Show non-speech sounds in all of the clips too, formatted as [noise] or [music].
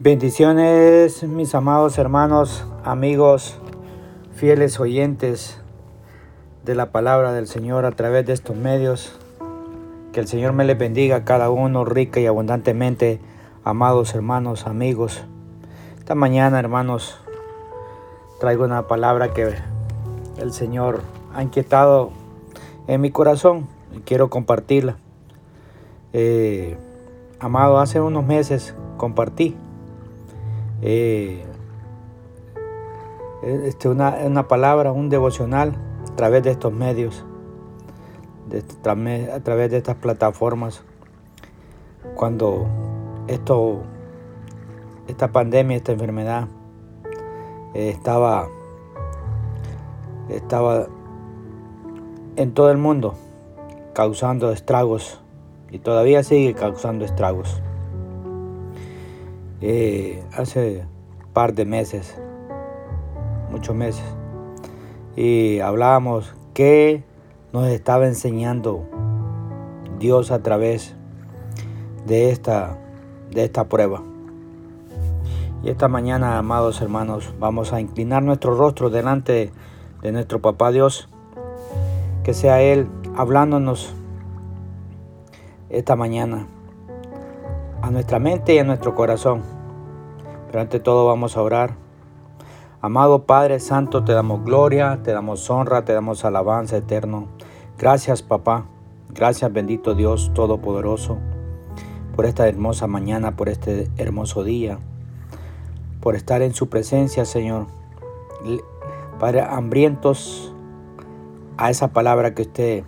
Bendiciones, mis amados hermanos, amigos, fieles oyentes de la palabra del Señor a través de estos medios. Que el Señor me les bendiga a cada uno rica y abundantemente, amados hermanos, amigos. Esta mañana, hermanos, traigo una palabra que el Señor ha inquietado en mi corazón y quiero compartirla. Eh, amado, hace unos meses compartí eh, este, una, palabra, un devocional a través de estos medios, a través de estas plataformas. Cuando esta pandemia, esta enfermedad eh, estaba, estaba en todo el mundo causando estragos y todavía sigue causando estragos. Eh, hace par de meses, muchos meses, y hablábamos qué nos estaba enseñando Dios a través de esta, de esta prueba. Y esta mañana, amados hermanos, vamos a inclinar nuestro rostro delante de nuestro Papá Dios, que sea Él hablándonos esta mañana a nuestra mente y a nuestro corazón. Pero ante todo vamos a orar. Amado Padre Santo, te damos gloria, te damos honra, te damos alabanza eterno. Gracias papá, gracias bendito Dios Todopoderoso por esta hermosa mañana, por este hermoso día, por estar en su presencia Señor. Padre, hambrientos a esa palabra que usted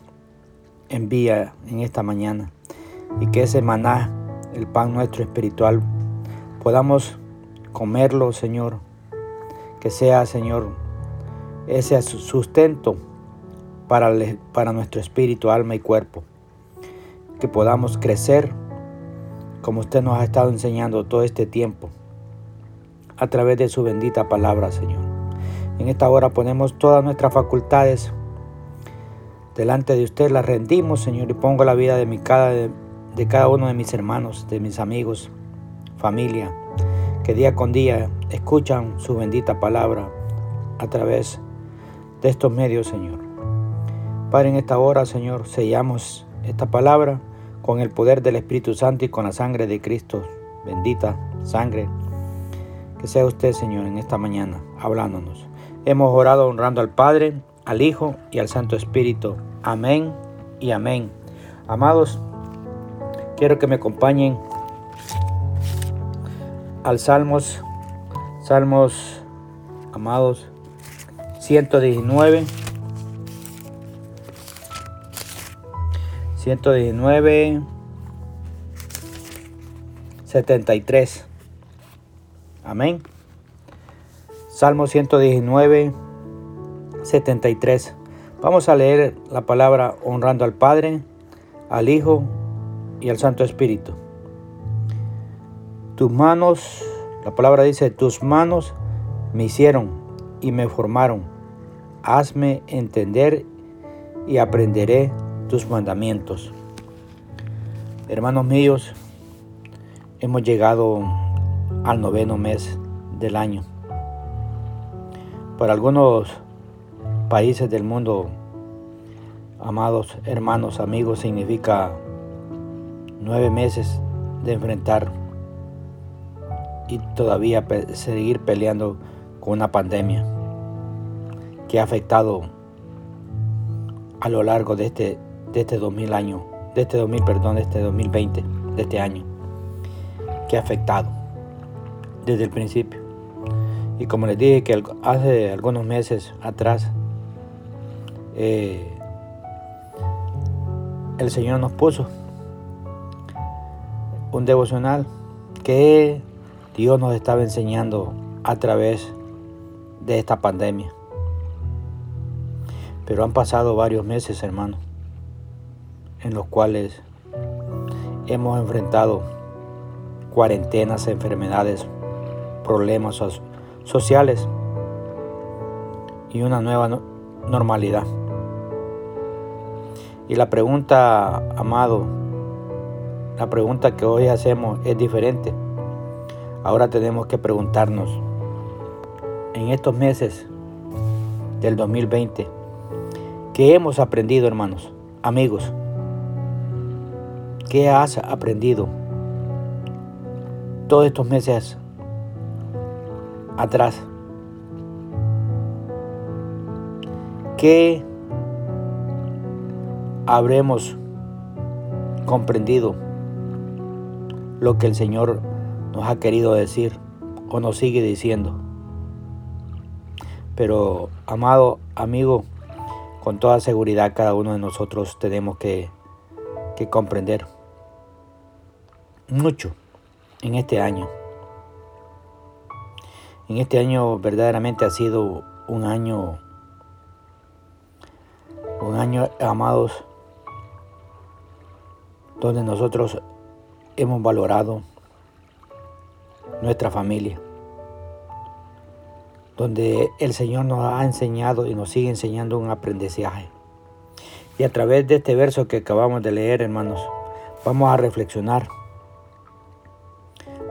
envía en esta mañana y que ese maná el pan nuestro espiritual, podamos comerlo, Señor. Que sea, Señor, ese sustento para, para nuestro espíritu, alma y cuerpo. Que podamos crecer como usted nos ha estado enseñando todo este tiempo a través de su bendita palabra, Señor. En esta hora ponemos todas nuestras facultades delante de usted, las rendimos, Señor, y pongo la vida de mi cada cada uno de mis hermanos, de mis amigos, familia, que día con día escuchan su bendita palabra a través de estos medios, Señor. Padre, en esta hora, Señor, sellamos esta palabra con el poder del Espíritu Santo y con la sangre de Cristo, bendita sangre. Que sea usted, Señor, en esta mañana, hablándonos. Hemos orado honrando al Padre, al Hijo y al Santo Espíritu. Amén y amén. Amados, Quiero que me acompañen al Salmos, Salmos, amados, 119. 119, 73. Amén. Salmo 119, 73. Vamos a leer la palabra honrando al Padre, al Hijo y al Santo Espíritu. Tus manos, la palabra dice, tus manos me hicieron y me formaron. Hazme entender y aprenderé tus mandamientos. Hermanos míos, hemos llegado al noveno mes del año. Para algunos países del mundo, amados hermanos, amigos, significa nueve meses de enfrentar y todavía seguir peleando con una pandemia que ha afectado a lo largo de este, de este 2000 año, de este 2000, perdón, de este 2020, de este año, que ha afectado desde el principio. Y como les dije que hace algunos meses atrás, eh, el Señor nos puso un devocional que Dios nos estaba enseñando a través de esta pandemia. Pero han pasado varios meses, hermano, en los cuales hemos enfrentado cuarentenas, enfermedades, problemas sociales y una nueva normalidad. Y la pregunta, amado, la pregunta que hoy hacemos es diferente Ahora tenemos que preguntarnos, en estos meses del 2020, ¿qué hemos aprendido, hermanos, amigos? ¿Qué has aprendido todos estos meses atrás? ¿Qué habremos comprendido lo que el Señor nos ha querido decir o nos sigue diciendo? Pero, amado amigo, con toda seguridad cada uno de nosotros tenemos que, que comprender mucho en este año. En este año verdaderamente ha sido un año, un año, amados, donde nosotros hemos valorado nuestra familia, donde el Señor nos ha enseñado y nos sigue enseñando un aprendizaje. Y a través de este verso que acabamos de leer, hermanos, vamos a reflexionar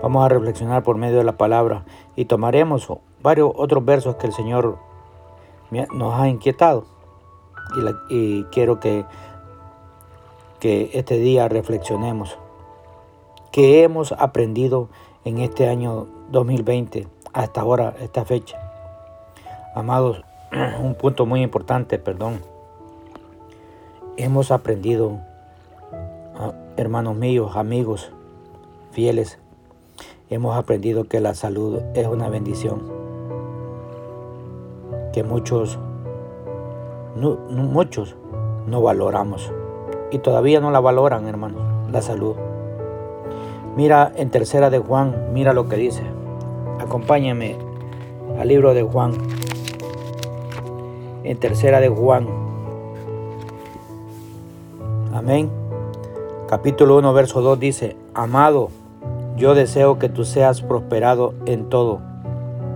Vamos a reflexionar por medio de la palabra y tomaremos varios otros versos que el Señor nos ha inquietado. Y, quiero que, este día reflexionemos. ¿Qué hemos aprendido en este año 2020 hasta ahora, esta fecha? Amados, [clears throat] un punto muy importante, perdón. Hemos aprendido, ah, hermanos míos, amigos, fieles, hemos aprendido que la salud es una bendición, que muchos, no, muchos no valoramos y todavía no la valoran, hermanos, la salud. Mira en tercera de Juan, mira lo que dice. Acompáñame al libro de Juan. En tercera de Juan. Amén. Capítulo 1, verso 2 dice, Amado, yo deseo que tú seas prosperado en todo,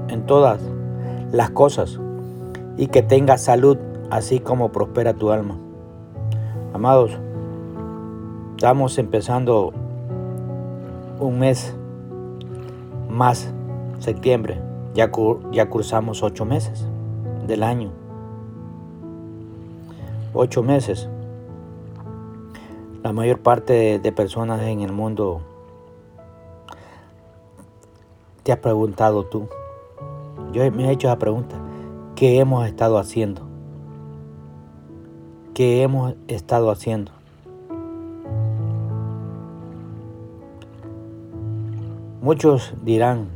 en todas las cosas, y que tengas salud, así como prospera tu alma. Amados, estamos empezando un mes más, septiembre. Ya, ya cursamos ocho meses del año. Ocho meses. La mayor parte de personas en el mundo ¿Te has preguntado tú? Yo me he hecho esa pregunta. ¿Qué hemos estado haciendo? ¿Qué hemos estado haciendo? Muchos dirán,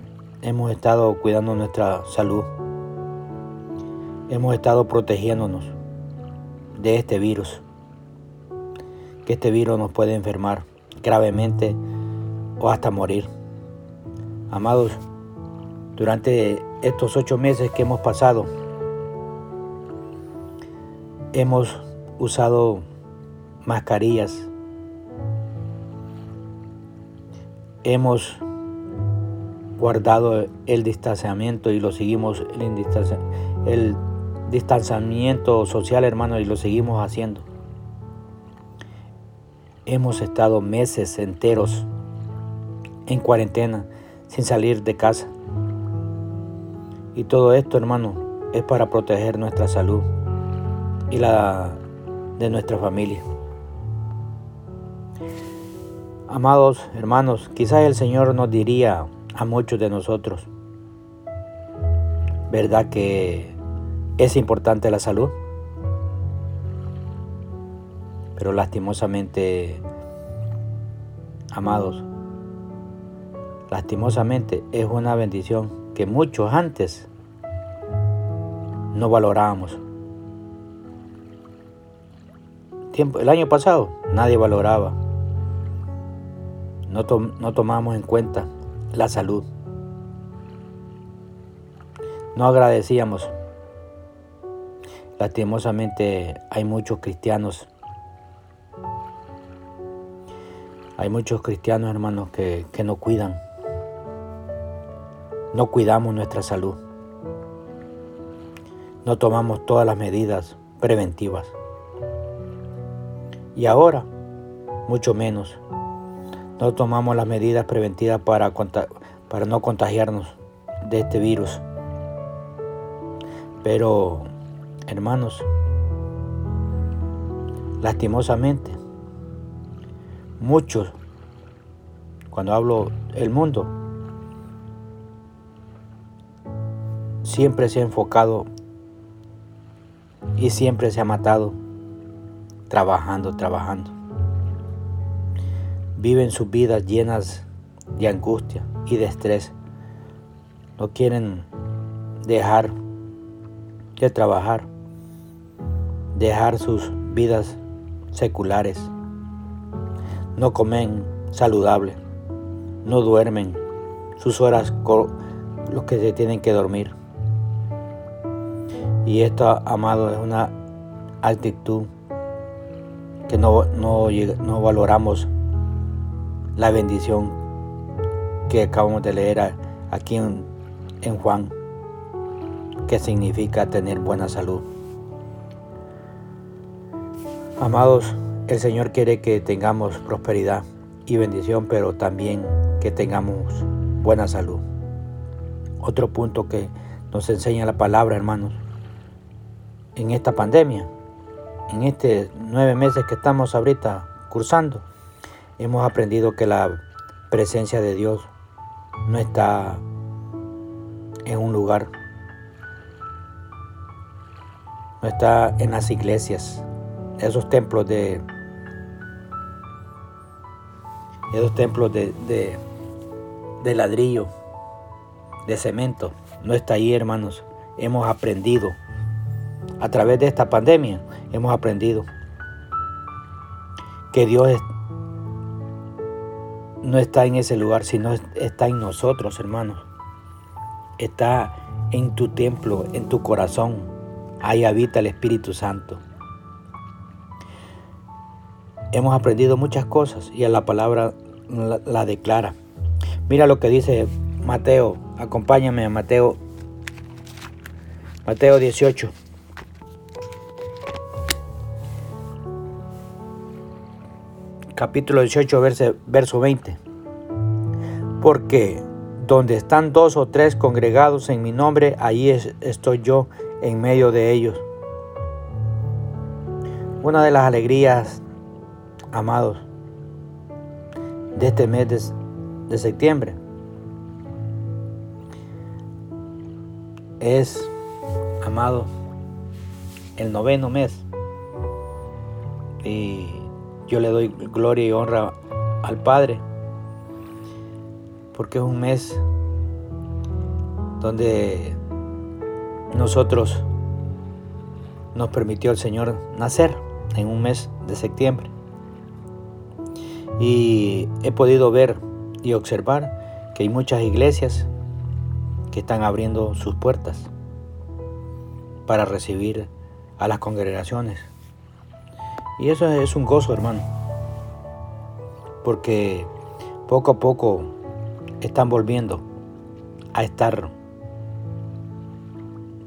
hemos estado cuidando nuestra salud. Hemos estado protegiéndonos de este virus. Que este virus nos puede enfermar gravemente o hasta morir. Amados, durante estos ocho meses que hemos pasado, hemos usado mascarillas, hemos guardado el distanciamiento y lo seguimos, el, el distanciamiento social, hermano, y lo seguimos haciendo. Hemos estado meses enteros en cuarentena sin salir de casa. Y todo esto, hermano, es para proteger nuestra salud y la de nuestra familia. Amados hermanos, quizás el Señor nos diría a muchos de nosotros, ¿verdad que es importante la salud? Pero lastimosamente, amados, lastimosamente es una bendición que muchos antes no valorábamos. el año pasado nadie valoraba, no, no tomamos en cuenta la salud, no agradecíamos. Lastimosamente hay muchos cristianos hay muchos cristianos hermanos que, que no cuidan no cuidamos nuestra salud. No tomamos todas las medidas preventivas. Y ahora, mucho menos, no tomamos las medidas preventivas para, para no contagiarnos de este virus. Pero, hermanos, lastimosamente, muchos, cuando hablo el mundo, siempre se ha enfocado y siempre se ha matado trabajando, trabajando. Viven sus vidas llenas de angustia y de estrés. No quieren dejar de trabajar, dejar sus vidas seculares. No comen saludable, no duermen sus horas los que se tienen que dormir. Y esto, amado, es una actitud que no, no, valoramos la bendición que acabamos de leer aquí en, Juan, que significa tener buena salud. Amados, el Señor quiere que tengamos prosperidad y bendición, pero también que tengamos buena salud. Otro punto que nos enseña la palabra, hermanos, en esta pandemia, en estos nueve meses que estamos ahorita cursando, hemos aprendido que la presencia de Dios no está en un lugar, no está en las iglesias, esos templos de esos templos de, de, ladrillo, de cemento, no está ahí, hermanos. Hemos aprendido a través de esta pandemia hemos aprendido que Dios no está en ese lugar, sino está en nosotros, hermanos. Está en tu templo, en tu corazón. Ahí habita el Espíritu Santo. Hemos aprendido muchas cosas y a la palabra la, la declara. Mira lo que dice Mateo. Acompáñame a Mateo. Mateo 18. Capítulo 18, verso, verso 20. Porque donde están dos o tres congregados en mi nombre, ahí estoy yo en medio de ellos. Una de las alegrías, amados, de este mes de, de septiembre es, amado, el noveno mes. Y yo le doy gloria y honra al Padre, porque es un mes donde nosotros nos permitió el Señor nacer en un mes de septiembre. Y he podido ver y observar que hay muchas iglesias que están abriendo sus puertas para recibir a las congregaciones y eso es un gozo, hermano. Porque poco a poco están volviendo a estar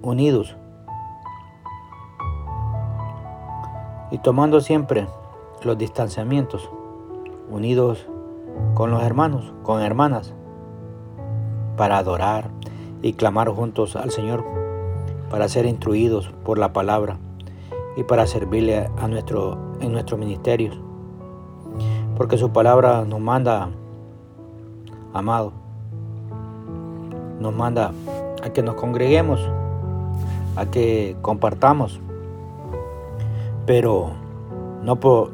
unidos. Y tomando siempre los distanciamientos, unidos con los hermanos, con hermanas, para adorar y clamar juntos al Señor, para ser instruidos por la palabra y para servirle a nuestro, en nuestros ministerios. Porque su palabra nos manda, amado, nos manda a que nos congreguemos, a que compartamos, pero no, por,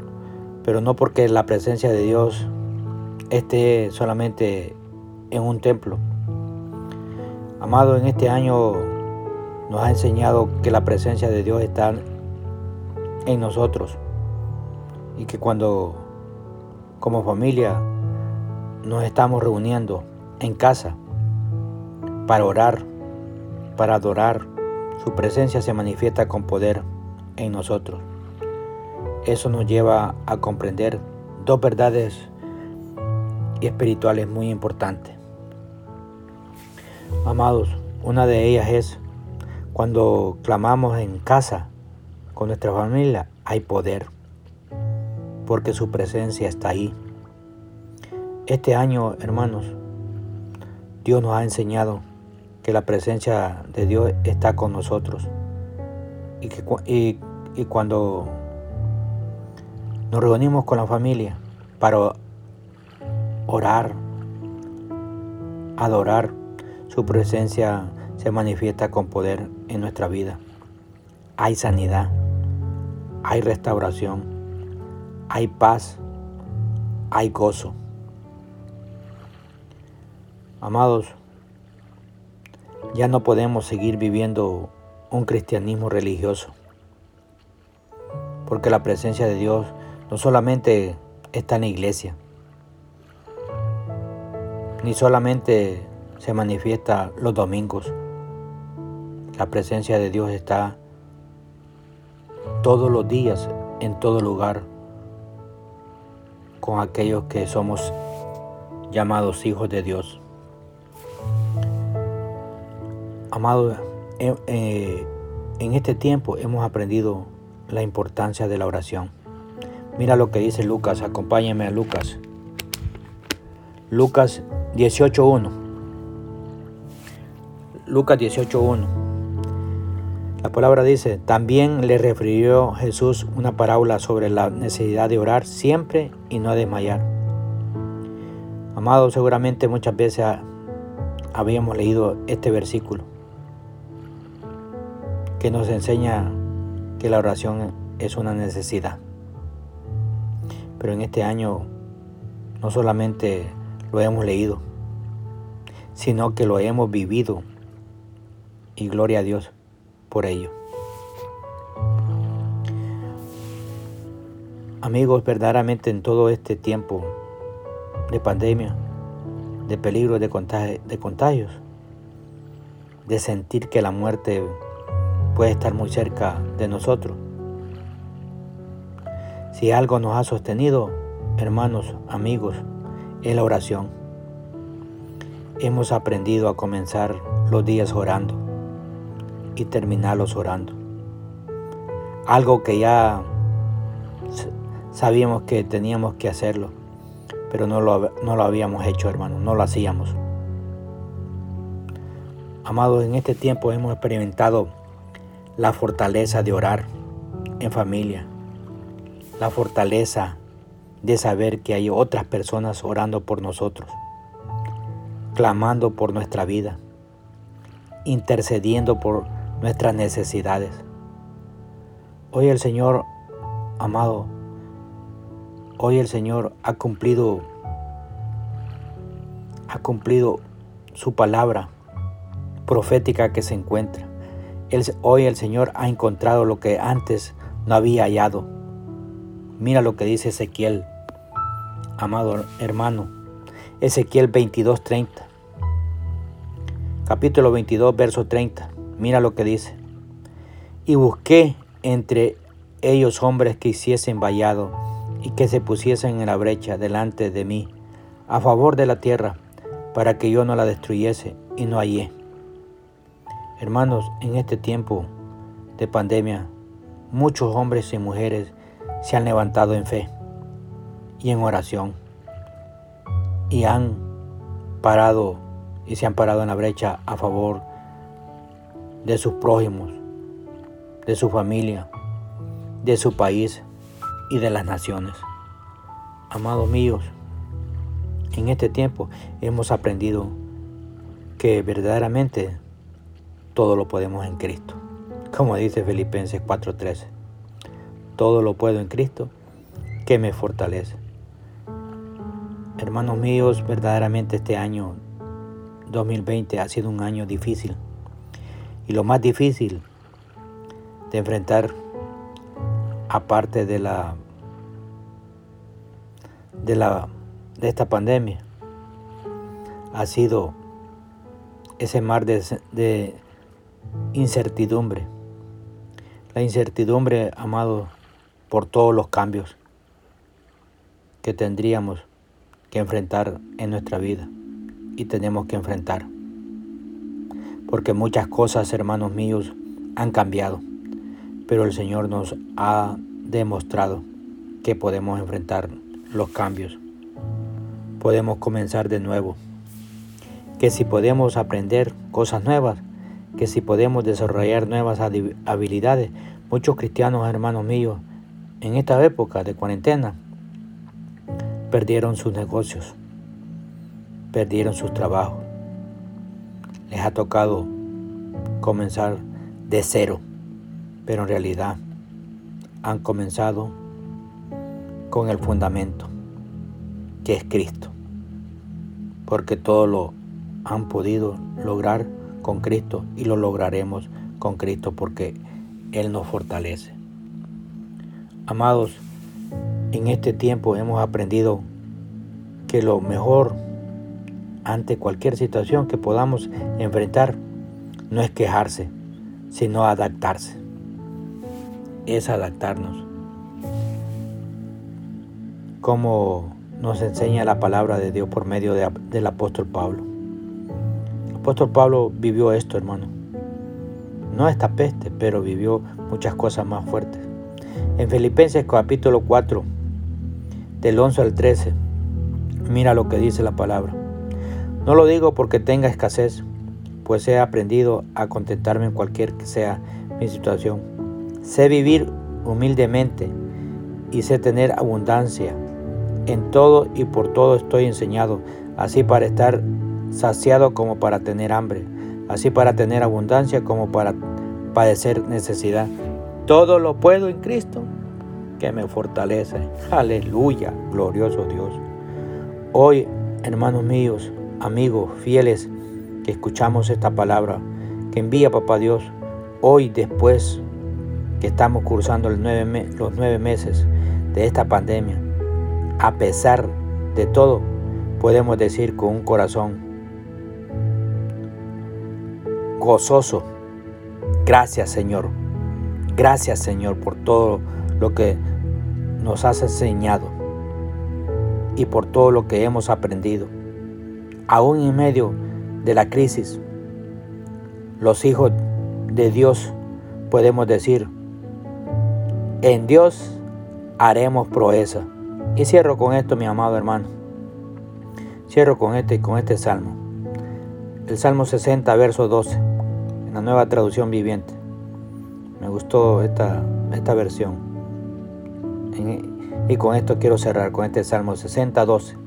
pero no porque la presencia de Dios esté solamente en un templo. Amado, en este año nos ha enseñado que la presencia de Dios está en nosotros y que cuando como familia nos estamos reuniendo en casa para orar, para adorar, su presencia se manifiesta con poder en nosotros. Eso nos lleva a comprender dos verdades espirituales muy importantes. Amados, una de ellas es cuando clamamos en casa con nuestra familia hay poder, porque su presencia está ahí. Este año, hermanos, Dios nos ha enseñado que la presencia de Dios está con nosotros y, que, y cuando nos reunimos con la familia para orar, adorar, su presencia se manifiesta con poder en nuestra vida. Hay sanidad, hay restauración, hay paz, hay gozo. Amados, ya no podemos seguir viviendo un cristianismo religioso, porque la presencia de Dios no solamente está en la iglesia, ni solamente se manifiesta los domingos. La presencia de Dios está todos los días, en todo lugar, con aquellos que somos llamados hijos de Dios. Amados, eh, eh, en este tiempo hemos aprendido la importancia de la oración. Mira lo que dice Lucas, acompáñame a Lucas. Lucas 18.1. Lucas 18.1. La palabra dice, también le refirió Jesús una parábola sobre la necesidad de orar siempre y no desmayar. Amado, seguramente muchas veces habíamos leído este versículo que nos enseña que la oración es una necesidad. Pero en este año no solamente lo hemos leído, sino que lo hemos vivido. Y gloria a Dios por ello. Amigos, verdaderamente en todo este tiempo de pandemia, de peligro de, de contagios, de sentir que la muerte puede estar muy cerca de nosotros. Si algo nos ha sostenido, hermanos, amigos, es la oración. Hemos aprendido a comenzar los días orando y terminarlos orando. Algo que ya sabíamos que teníamos que hacerlo, pero no lo, no lo habíamos hecho, hermanos, no lo hacíamos. Amados, en este tiempo hemos experimentado la fortaleza de orar en familia, la fortaleza de saber que hay otras personas orando por nosotros, clamando por nuestra vida, intercediendo por nuestras necesidades. Hoy el Señor, amado, hoy el Señor ha cumplido, ha cumplido su palabra profética que se encuentra. hoy el Señor ha encontrado lo que antes no había hallado. Mira lo que dice Ezequiel amado hermano. Ezequiel 22, 30. Capítulo 22, verso 30. Mira lo que dice. Y busqué entre ellos hombres que hiciesen vallado y que se pusiesen en la brecha delante de mí, a favor de la tierra, para que yo no la destruyese y no hallé. Hermanos, en este tiempo de pandemia, muchos hombres y mujeres se han levantado en fe y en oración. Y han parado y se han parado en la brecha a favor de sus prójimos, de su familia, de su país y de las naciones. Amados míos, en este tiempo hemos aprendido que verdaderamente todo lo podemos en Cristo. Como dice Filipenses 4:13, todo lo puedo en Cristo que me fortalece. Hermanos míos, verdaderamente este año 2020 ha sido un año difícil. Y lo más difícil de enfrentar, aparte de la de la de esta pandemia, ha sido ese mar de, de incertidumbre. La incertidumbre, amado, por todos los cambios que tendríamos que enfrentar en nuestra vida y tenemos que enfrentar. Porque muchas cosas, hermanos míos, han cambiado, pero el Señor nos ha demostrado que podemos enfrentar los cambios. Podemos comenzar de nuevo. que si podemos aprender cosas nuevas, que si podemos desarrollar nuevas habilidades, muchos cristianos, hermanos míos, en esta época de cuarentena, perdieron sus negocios, perdieron sus trabajos. Les ha tocado comenzar de cero, pero en realidad han comenzado con el fundamento, que es Cristo, porque todo lo han podido lograr con Cristo y lo lograremos con Cristo porque Él nos fortalece. Amados, en este tiempo hemos aprendido que lo mejor ante cualquier situación que podamos enfrentar no es quejarse, sino adaptarse. Es adaptarnos. Como nos enseña la palabra de Dios por medio del apóstol Pablo. El apóstol Pablo vivió esto, hermano. No esta peste, pero vivió muchas cosas más fuertes. En Filipenses capítulo 4, del 11 al 13, mira lo que dice la palabra. No lo digo porque tenga escasez, pues he aprendido a contentarme en cualquier que sea mi situación. Sé vivir humildemente y sé tener abundancia. En todo y por todo estoy enseñado, así para estar saciado como para tener hambre, así para tener abundancia como para padecer necesidad. Todo lo puedo en Cristo que me fortalece. Aleluya, glorioso Dios. Hoy, hermanos míos, amigos fieles, que escuchamos esta palabra que envía Papá Dios, hoy después que estamos cursando los nueve meses de esta pandemia, a pesar de todo, podemos decir con un corazón gozoso, gracias Señor, gracias Señor por todo lo que nos has enseñado y por todo lo que hemos aprendido. Aún en medio de la crisis, los hijos de Dios podemos decir, en Dios haremos proeza. Y cierro con esto, mi amado hermano. Cierro con este, con este salmo. El Salmo 60, verso 12, en la nueva traducción viviente. Me gustó esta, esta versión. Y con esto quiero cerrar, con este Salmo 60, 12.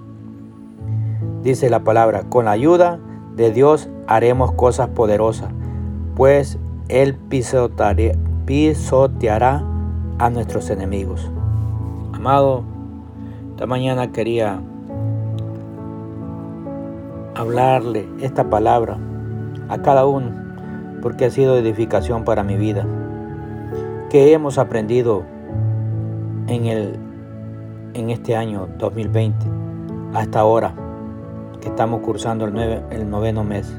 Dice la palabra, con la ayuda de Dios haremos cosas poderosas, pues Él pisoteará a nuestros enemigos. Amado, esta mañana quería hablarle esta palabra a cada uno, porque ha sido edificación para mi vida. Que hemos aprendido en, el, en este año 2020 hasta ahora que estamos cursando el, el noveno mes.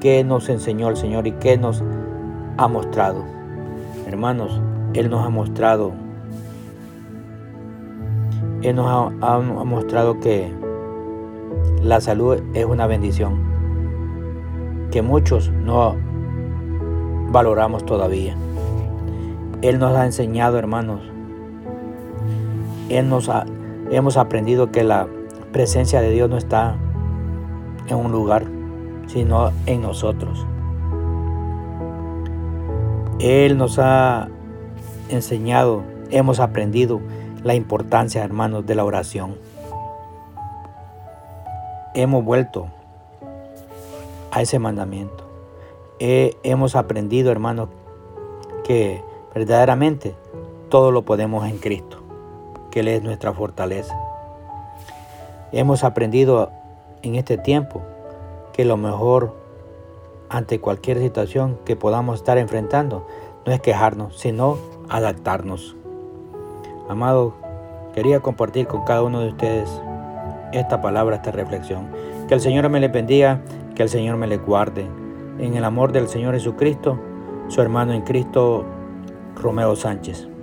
¿Qué nos enseñó el Señor y qué nos ha mostrado? Hermanos, Él nos ha mostrado, Él nos ha, ha mostrado que la salud es una bendición, que muchos no valoramos todavía. Él nos ha enseñado, hermanos, él nos hemos aprendido que la presencia de Dios no está en un lugar, sino en nosotros. Él nos ha enseñado, hemos aprendido la importancia, hermanos, de la oración. Hemos vuelto a ese mandamiento. hemos aprendido, hermanos, que verdaderamente todo lo podemos en Cristo que Él es nuestra fortaleza. Hemos aprendido en este tiempo que lo mejor ante cualquier situación que podamos estar enfrentando no es quejarnos, sino adaptarnos. Amado, quería compartir con cada uno de ustedes esta palabra, esta reflexión. Que el Señor me le bendiga, que el Señor me le guarde. En el amor del Señor Jesucristo, su hermano en Cristo, Romeo Sánchez.